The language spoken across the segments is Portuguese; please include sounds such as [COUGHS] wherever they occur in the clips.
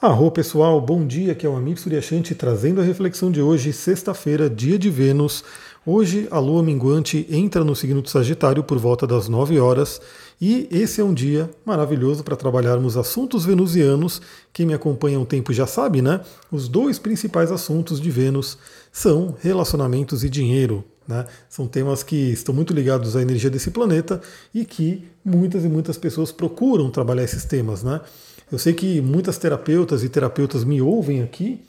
Arro pessoal, bom dia, aqui é o Amir Suryashanti trazendo a reflexão de hoje, sexta-feira, dia de Vênus. Hoje a lua minguante entra no signo do Sagitário por volta das 9 horas e esse é um dia maravilhoso para trabalharmos assuntos venusianos. Quem me acompanha há um tempo já sabe, né? Os dois principais assuntos de Vênus são relacionamentos e dinheiro. Né? São temas que estão muito ligados à energia desse planeta e que muitas e muitas pessoas procuram trabalhar esses temas. Né? Eu sei que muitas terapeutas e terapeutas me ouvem aqui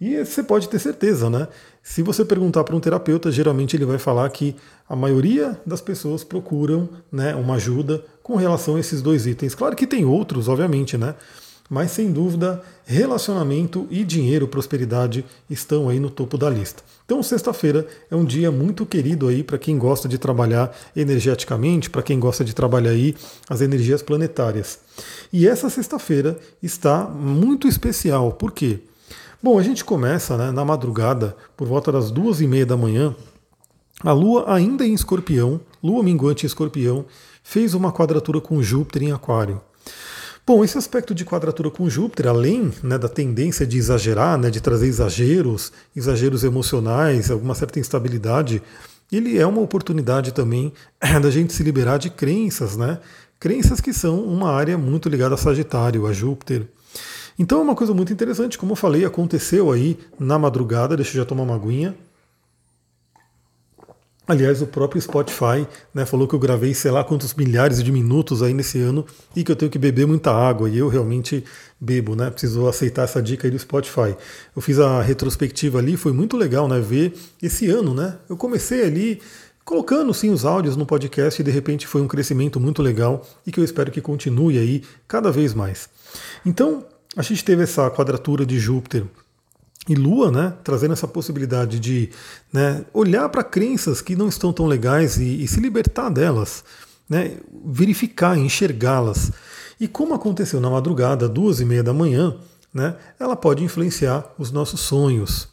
e você pode ter certeza, né? Se você perguntar para um terapeuta, geralmente ele vai falar que a maioria das pessoas procuram né, uma ajuda com relação a esses dois itens. Claro que tem outros, obviamente, né? Mas sem dúvida, relacionamento e dinheiro, prosperidade estão aí no topo da lista. Então, sexta-feira é um dia muito querido aí para quem gosta de trabalhar energeticamente, para quem gosta de trabalhar aí as energias planetárias. E essa sexta-feira está muito especial. Por quê? Bom, a gente começa né, na madrugada, por volta das duas e meia da manhã, a Lua ainda em Escorpião, Lua minguante em Escorpião, fez uma quadratura com Júpiter em Aquário. Bom, esse aspecto de quadratura com Júpiter, além né, da tendência de exagerar, né, de trazer exageros, exageros emocionais, alguma certa instabilidade, ele é uma oportunidade também [CLEARS THROAT] da gente se liberar de crenças, né? Crenças que são uma área muito ligada a Sagitário, a Júpiter. Então é uma coisa muito interessante, como eu falei, aconteceu aí na madrugada, deixa eu já tomar uma aguinha. Aliás, o próprio Spotify né, falou que eu gravei sei lá quantos milhares de minutos aí nesse ano e que eu tenho que beber muita água. E eu realmente bebo, né? Preciso aceitar essa dica aí do Spotify. Eu fiz a retrospectiva ali, foi muito legal, né? Ver esse ano, né? Eu comecei ali colocando sim os áudios no podcast e de repente foi um crescimento muito legal e que eu espero que continue aí cada vez mais. Então, a gente teve essa quadratura de Júpiter e Lua, né, trazendo essa possibilidade de né, olhar para crenças que não estão tão legais e, e se libertar delas, né, verificar, enxergá-las. E como aconteceu na madrugada, duas e meia da manhã, né, ela pode influenciar os nossos sonhos.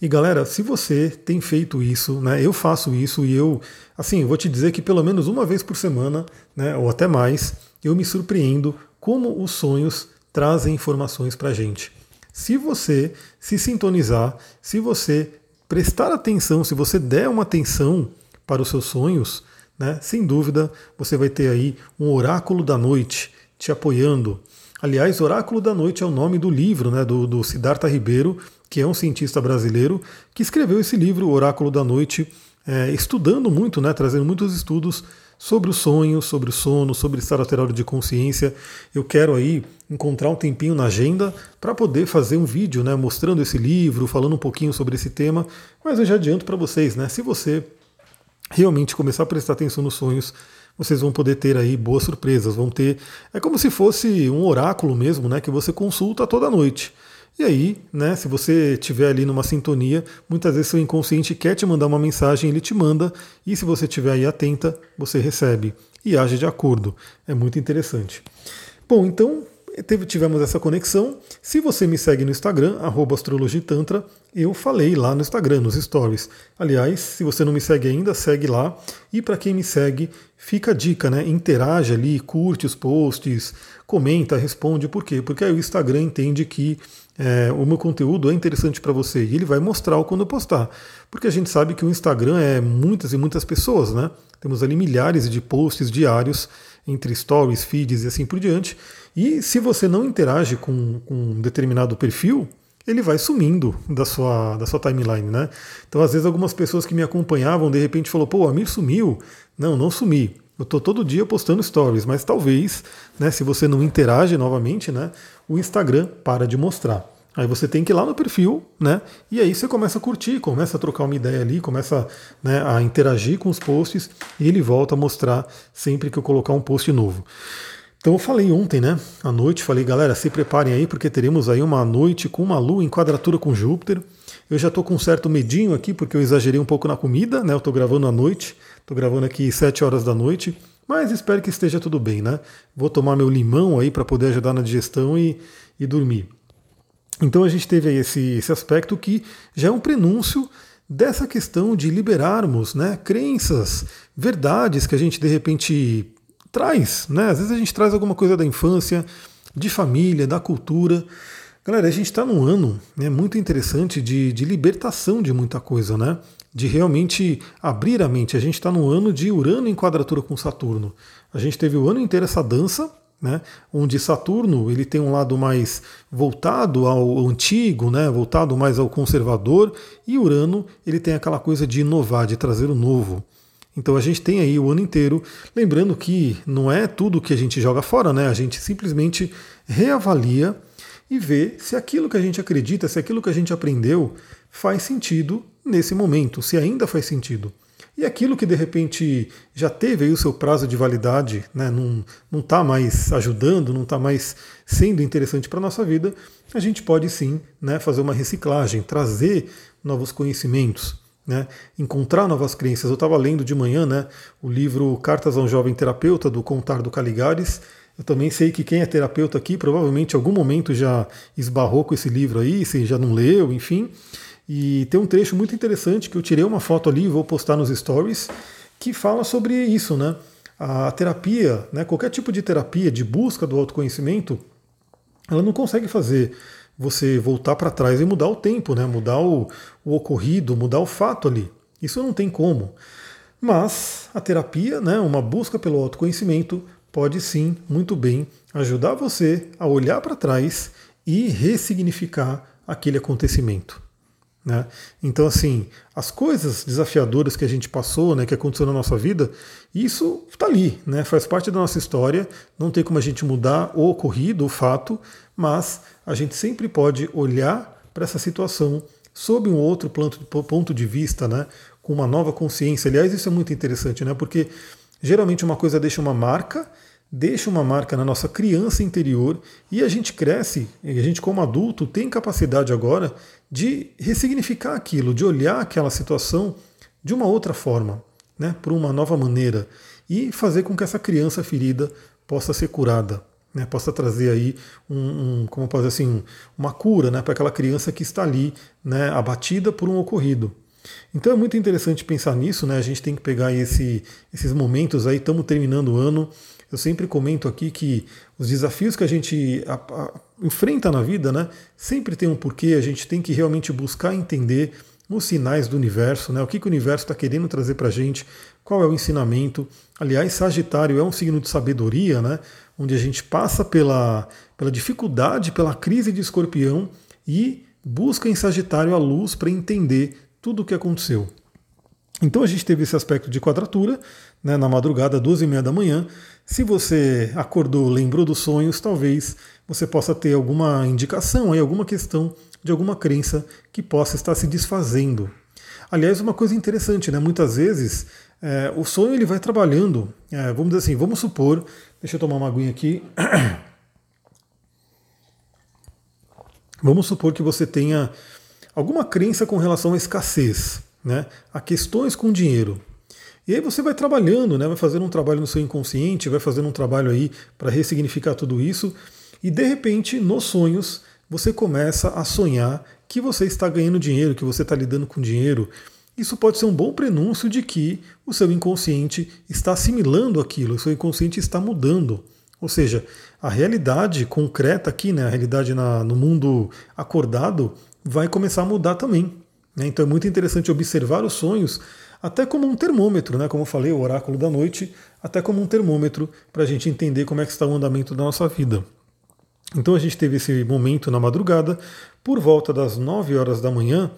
E galera, se você tem feito isso, né, eu faço isso e eu, assim, vou te dizer que pelo menos uma vez por semana, né, ou até mais, eu me surpreendo como os sonhos trazem informações para a gente. Se você se sintonizar, se você prestar atenção, se você der uma atenção para os seus sonhos, né, sem dúvida você vai ter aí um oráculo da noite te apoiando. Aliás, Oráculo da Noite é o nome do livro né, do, do Siddhartha Ribeiro, que é um cientista brasileiro, que escreveu esse livro, Oráculo da Noite, é, estudando muito, né, trazendo muitos estudos sobre o sonho, sobre o sono, sobre estado alterado de consciência. Eu quero aí encontrar um tempinho na agenda para poder fazer um vídeo, né, mostrando esse livro, falando um pouquinho sobre esse tema. Mas eu já adianto para vocês, né, se você realmente começar a prestar atenção nos sonhos, vocês vão poder ter aí boas surpresas, vão ter, é como se fosse um oráculo mesmo, né, que você consulta toda noite. E aí, né, se você estiver ali numa sintonia, muitas vezes seu inconsciente quer te mandar uma mensagem, ele te manda, e se você estiver aí atenta, você recebe e age de acordo. É muito interessante. Bom, então teve, tivemos essa conexão. Se você me segue no Instagram, astrologitantra, eu falei lá no Instagram, nos stories. Aliás, se você não me segue ainda, segue lá. E para quem me segue, fica a dica, né? Interage ali, curte os posts, comenta, responde. Por quê? Porque aí o Instagram entende que é, o meu conteúdo é interessante para você e ele vai mostrar quando eu postar. Porque a gente sabe que o Instagram é muitas e muitas pessoas, né? Temos ali milhares de posts diários entre stories, feeds e assim por diante. E se você não interage com, com um determinado perfil, ele vai sumindo da sua, da sua timeline, né? Então, às vezes, algumas pessoas que me acompanhavam, de repente, falou, pô, o Amir sumiu. Não, não sumi. Eu estou todo dia postando stories, mas talvez, né, se você não interage novamente, né, o Instagram para de mostrar. Aí você tem que ir lá no perfil, né? E aí você começa a curtir, começa a trocar uma ideia ali, começa né, a interagir com os posts e ele volta a mostrar sempre que eu colocar um post novo. Então eu falei ontem, né? À noite, falei, galera, se preparem aí, porque teremos aí uma noite com uma lua em quadratura com Júpiter. Eu já estou com um certo medinho aqui, porque eu exagerei um pouco na comida, né? Eu estou gravando à noite, estou gravando aqui 7 horas da noite, mas espero que esteja tudo bem, né? Vou tomar meu limão aí para poder ajudar na digestão e, e dormir. Então a gente teve aí esse, esse aspecto que já é um prenúncio dessa questão de liberarmos né, crenças, verdades que a gente de repente traz. Né? Às vezes a gente traz alguma coisa da infância, de família, da cultura, Galera, a gente está num ano né, muito interessante de, de libertação de muita coisa, né? De realmente abrir a mente. A gente está num ano de Urano em quadratura com Saturno. A gente teve o ano inteiro essa dança, né, onde Saturno ele tem um lado mais voltado ao antigo, né, voltado mais ao conservador, e Urano ele tem aquela coisa de inovar, de trazer o novo. Então a gente tem aí o ano inteiro, lembrando que não é tudo que a gente joga fora, né? A gente simplesmente reavalia e vê se aquilo que a gente acredita, se aquilo que a gente aprendeu faz sentido nesse momento, se ainda faz sentido. E aquilo que de repente já teve o seu prazo de validade, né, não está mais ajudando, não está mais sendo interessante para a nossa vida, a gente pode sim né, fazer uma reciclagem, trazer novos conhecimentos, né, encontrar novas crenças. Eu estava lendo de manhã né, o livro Cartas a um Jovem Terapeuta, do Contar do Caligares, eu também sei que quem é terapeuta aqui provavelmente em algum momento já esbarrou com esse livro aí, se já não leu, enfim. E tem um trecho muito interessante que eu tirei uma foto ali e vou postar nos stories, que fala sobre isso, né? A terapia, né, qualquer tipo de terapia, de busca do autoconhecimento, ela não consegue fazer você voltar para trás e mudar o tempo, né? mudar o, o ocorrido, mudar o fato ali. Isso não tem como. Mas a terapia, né, uma busca pelo autoconhecimento, pode sim, muito bem, ajudar você a olhar para trás e ressignificar aquele acontecimento. Né? Então, assim, as coisas desafiadoras que a gente passou, né, que aconteceu na nossa vida, isso está ali, né, faz parte da nossa história, não tem como a gente mudar o ocorrido, o fato, mas a gente sempre pode olhar para essa situação sob um outro ponto de vista, né, com uma nova consciência. Aliás, isso é muito interessante, né, porque geralmente uma coisa deixa uma marca deixa uma marca na nossa criança interior e a gente cresce, e a gente como adulto tem capacidade agora de ressignificar aquilo, de olhar aquela situação de uma outra forma, né, por uma nova maneira e fazer com que essa criança ferida possa ser curada, né, possa trazer aí um, um como pode assim, um, uma cura, né, para aquela criança que está ali, né, abatida por um ocorrido. Então é muito interessante pensar nisso, né? A gente tem que pegar esse, esses momentos aí, estamos terminando o ano, eu sempre comento aqui que os desafios que a gente a, a, enfrenta na vida, né, sempre tem um porquê, a gente tem que realmente buscar entender os sinais do universo, né, o que, que o universo está querendo trazer para a gente, qual é o ensinamento. Aliás, Sagitário é um signo de sabedoria, né, onde a gente passa pela, pela dificuldade, pela crise de escorpião e busca em Sagitário a luz para entender tudo o que aconteceu. Então a gente teve esse aspecto de quadratura né, na madrugada, 12 e meia da manhã. Se você acordou, lembrou dos sonhos, talvez você possa ter alguma indicação, aí, alguma questão de alguma crença que possa estar se desfazendo. Aliás, uma coisa interessante, né? Muitas vezes é, o sonho ele vai trabalhando. É, vamos dizer assim, vamos supor. Deixa eu tomar uma aguinha aqui. [COUGHS] Vamos supor que você tenha alguma crença com relação à escassez, né? a questões com dinheiro. E aí você vai trabalhando, né? vai fazendo um trabalho no seu inconsciente, vai fazendo um trabalho aí para ressignificar tudo isso, e de repente, nos sonhos, você começa a sonhar que você está ganhando dinheiro, que você está lidando com dinheiro. Isso pode ser um bom prenúncio de que o seu inconsciente está assimilando aquilo, o seu inconsciente está mudando. Ou seja, a realidade concreta aqui, né, a realidade na, no mundo acordado, vai começar a mudar também. Né? Então é muito interessante observar os sonhos até como um termômetro, né? como eu falei, o oráculo da noite, até como um termômetro para a gente entender como é que está o andamento da nossa vida. Então a gente teve esse momento na madrugada, por volta das 9 horas da manhã,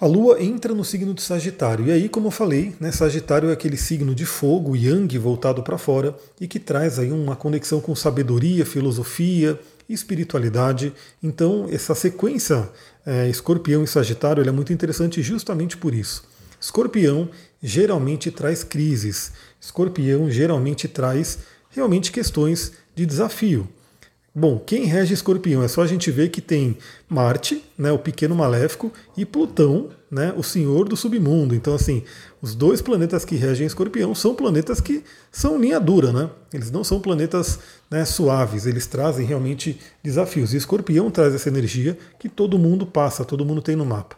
a Lua entra no signo de Sagitário. E aí, como eu falei, né, Sagitário é aquele signo de fogo, Yang, voltado para fora, e que traz aí uma conexão com sabedoria, filosofia, espiritualidade. Então, essa sequência é, Escorpião e Sagitário é muito interessante justamente por isso. Escorpião geralmente traz crises. Escorpião geralmente traz realmente questões de desafio. Bom, quem rege Escorpião? É só a gente ver que tem Marte, né, o pequeno maléfico, e Plutão, né, o senhor do submundo. Então, assim, os dois planetas que regem Escorpião são planetas que são linha dura, né? Eles não são planetas né, suaves, eles trazem realmente desafios. E Escorpião traz essa energia que todo mundo passa, todo mundo tem no mapa.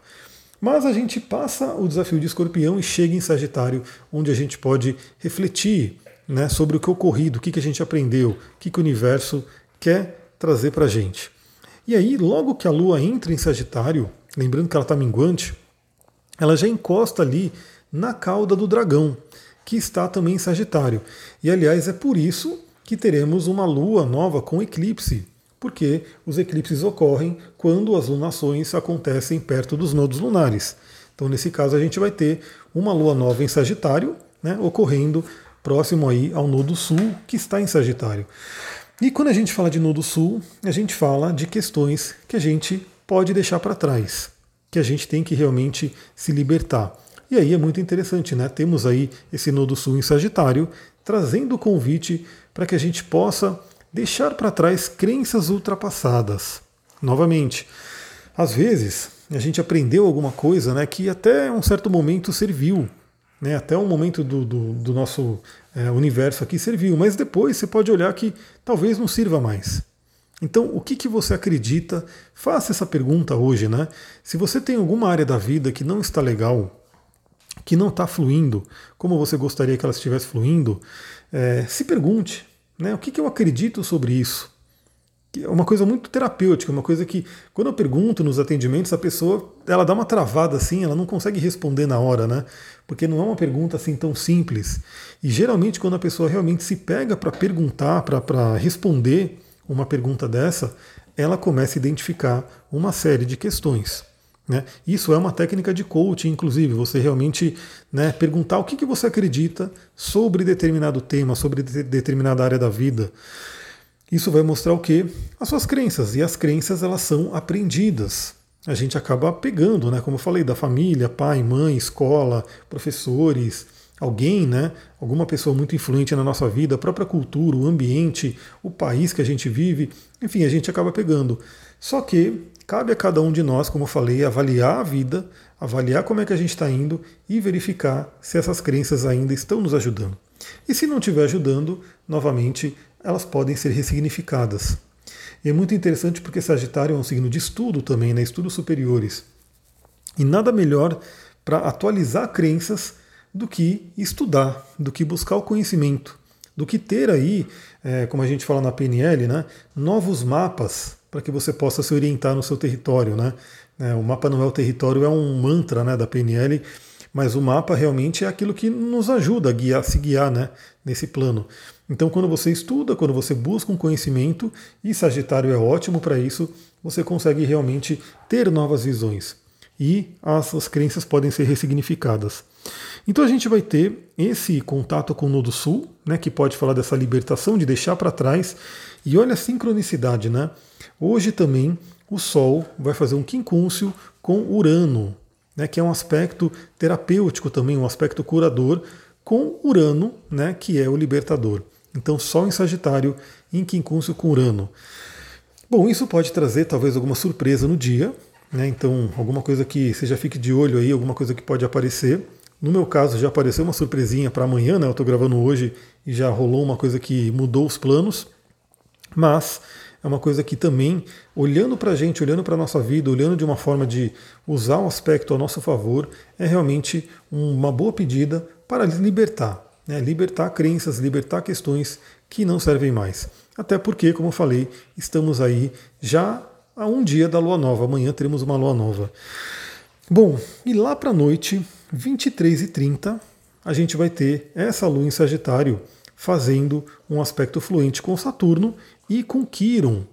Mas a gente passa o desafio de escorpião e chega em Sagitário, onde a gente pode refletir né, sobre o que ocorrido, o que, que a gente aprendeu, o que, que o universo quer trazer para a gente. E aí, logo que a Lua entra em Sagitário, lembrando que ela está minguante, ela já encosta ali na cauda do dragão, que está também em Sagitário. E aliás, é por isso que teremos uma lua nova com eclipse, porque os eclipses ocorrem quando as lunações acontecem perto dos nodos lunares. Então, nesse caso, a gente vai ter uma lua nova em Sagitário, né, ocorrendo próximo aí ao nodo sul, que está em Sagitário. E quando a gente fala de nodo sul, a gente fala de questões que a gente pode deixar para trás, que a gente tem que realmente se libertar. E aí é muito interessante, né? Temos aí esse nodo sul em Sagitário, trazendo o convite para que a gente possa deixar para trás crenças ultrapassadas. Novamente, às vezes a gente aprendeu alguma coisa né, que até um certo momento serviu, né, até um momento do, do, do nosso é, universo aqui serviu, mas depois você pode olhar que talvez não sirva mais. Então, o que, que você acredita? Faça essa pergunta hoje, né? Se você tem alguma área da vida que não está legal, que não está fluindo como você gostaria que ela estivesse fluindo, é, se pergunte, né? O que, que eu acredito sobre isso? É uma coisa muito terapêutica, uma coisa que quando eu pergunto nos atendimentos, a pessoa ela dá uma travada assim, ela não consegue responder na hora, né? Porque não é uma pergunta assim tão simples. E geralmente quando a pessoa realmente se pega para perguntar, para responder uma pergunta dessa, ela começa a identificar uma série de questões. Né? Isso é uma técnica de coaching, inclusive, você realmente né, perguntar o que, que você acredita sobre determinado tema, sobre de determinada área da vida. Isso vai mostrar o que? As suas crenças. E as crenças elas são aprendidas. A gente acaba pegando, né, como eu falei, da família, pai, mãe, escola, professores, alguém, né, alguma pessoa muito influente na nossa vida, a própria cultura, o ambiente, o país que a gente vive, enfim, a gente acaba pegando. Só que cabe a cada um de nós, como eu falei, avaliar a vida, avaliar como é que a gente está indo e verificar se essas crenças ainda estão nos ajudando. E se não estiver ajudando, novamente, elas podem ser ressignificadas. E é muito interessante porque Sagitário é um signo de estudo também, né? estudos superiores. E nada melhor para atualizar crenças do que estudar, do que buscar o conhecimento, do que ter aí, é, como a gente fala na PNL, né, novos mapas para que você possa se orientar no seu território. Né? É, o mapa não é o território, é um mantra né, da PNL, mas o mapa realmente é aquilo que nos ajuda a, guiar, a se guiar né, nesse plano. Então, quando você estuda, quando você busca um conhecimento, e Sagitário é ótimo para isso, você consegue realmente ter novas visões. E as, as crenças podem ser ressignificadas. Então a gente vai ter esse contato com o Nodo Sul, né, que pode falar dessa libertação, de deixar para trás. E olha a sincronicidade, né? Hoje também o Sol vai fazer um quincúncio com Urano, né, que é um aspecto terapêutico também, um aspecto curador, com Urano, né, que é o libertador. Então, Sol em Sagitário em quincúncio com Urano. Bom, isso pode trazer talvez alguma surpresa no dia, né, então alguma coisa que você já fique de olho aí, alguma coisa que pode aparecer. No meu caso, já apareceu uma surpresinha para amanhã, né? Eu estou gravando hoje e já rolou uma coisa que mudou os planos. Mas é uma coisa que também, olhando para a gente, olhando para a nossa vida, olhando de uma forma de usar um aspecto a nosso favor, é realmente uma boa pedida para libertar. Né? Libertar crenças, libertar questões que não servem mais. Até porque, como eu falei, estamos aí já a um dia da lua nova. Amanhã teremos uma lua nova. Bom, e lá para a noite, 23h30, a gente vai ter essa lua em Sagitário fazendo um aspecto fluente com Saturno e com Quiron.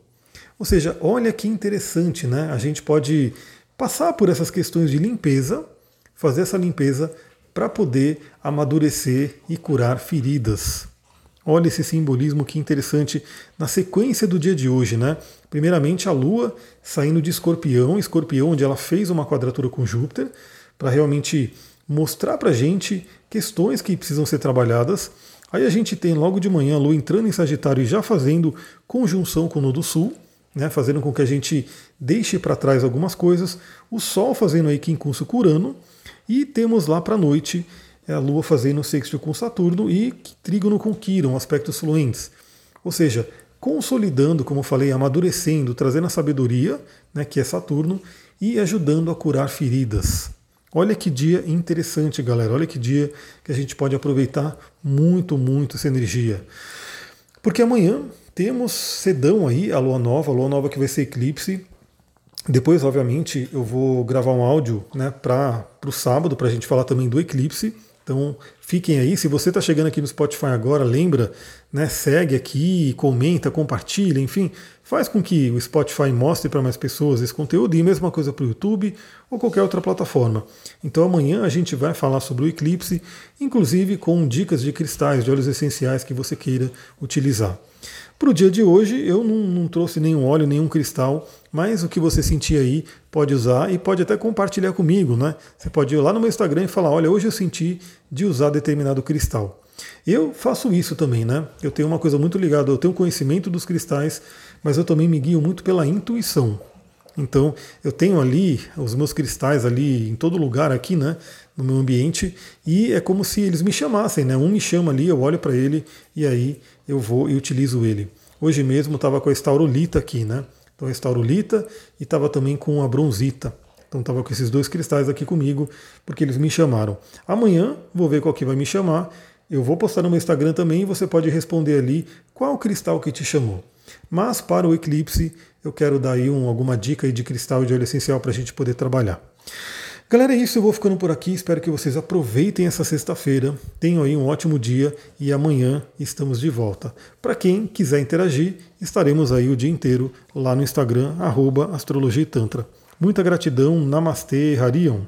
Ou seja, olha que interessante, né? A gente pode passar por essas questões de limpeza, fazer essa limpeza para poder amadurecer e curar feridas. Olha esse simbolismo que interessante na sequência do dia de hoje, né? Primeiramente a Lua saindo de Escorpião, Escorpião onde ela fez uma quadratura com Júpiter, para realmente mostrar para gente questões que precisam ser trabalhadas. Aí a gente tem logo de manhã a Lua entrando em Sagitário e já fazendo conjunção com o Nodo Sul, né, fazendo com que a gente deixe para trás algumas coisas. O Sol fazendo aí quincúncio com Urano. E temos lá para a noite a Lua fazendo sexto com Saturno e trígono com Quiron, aspectos fluentes. Ou seja, consolidando, como eu falei, amadurecendo, trazendo a sabedoria, né, que é Saturno, e ajudando a curar feridas. Olha que dia interessante, galera. Olha que dia que a gente pode aproveitar muito, muito essa energia. Porque amanhã temos Sedão aí, a lua nova, a lua nova que vai ser eclipse. Depois, obviamente, eu vou gravar um áudio né, para o sábado, para a gente falar também do eclipse. Então fiquem aí. Se você está chegando aqui no Spotify agora, lembra, né, segue aqui, comenta, compartilha, enfim, faz com que o Spotify mostre para mais pessoas esse conteúdo e mesma coisa para o YouTube ou qualquer outra plataforma. Então amanhã a gente vai falar sobre o eclipse, inclusive com dicas de cristais, de óleos essenciais que você queira utilizar. Para o dia de hoje, eu não, não, trouxe nenhum óleo, nenhum cristal, mas o que você sentir aí pode usar e pode até compartilhar comigo, né? Você pode ir lá no meu Instagram e falar: olha, hoje eu senti de usar determinado cristal. Eu faço isso também, né? Eu tenho uma coisa muito ligada, eu tenho conhecimento dos cristais, mas eu também me guio muito pela intuição. Então, eu tenho ali os meus cristais ali em todo lugar aqui, né, no meu ambiente, e é como se eles me chamassem, né? Um me chama ali, eu olho para ele e aí eu vou e utilizo ele. Hoje mesmo estava com a estaurolita aqui, né? Então a estaurolita e estava também com a bronzita. Então estava com esses dois cristais aqui comigo, porque eles me chamaram. Amanhã vou ver qual que vai me chamar. Eu vou postar no meu Instagram também e você pode responder ali qual cristal que te chamou. Mas para o eclipse, eu quero dar aí um, alguma dica aí de cristal de óleo essencial para a gente poder trabalhar. Galera, é isso. Eu vou ficando por aqui. Espero que vocês aproveitem essa sexta-feira. Tenham aí um ótimo dia e amanhã estamos de volta. Para quem quiser interagir, estaremos aí o dia inteiro lá no Instagram, astrologia e tantra. Muita gratidão. Namastê, Harion.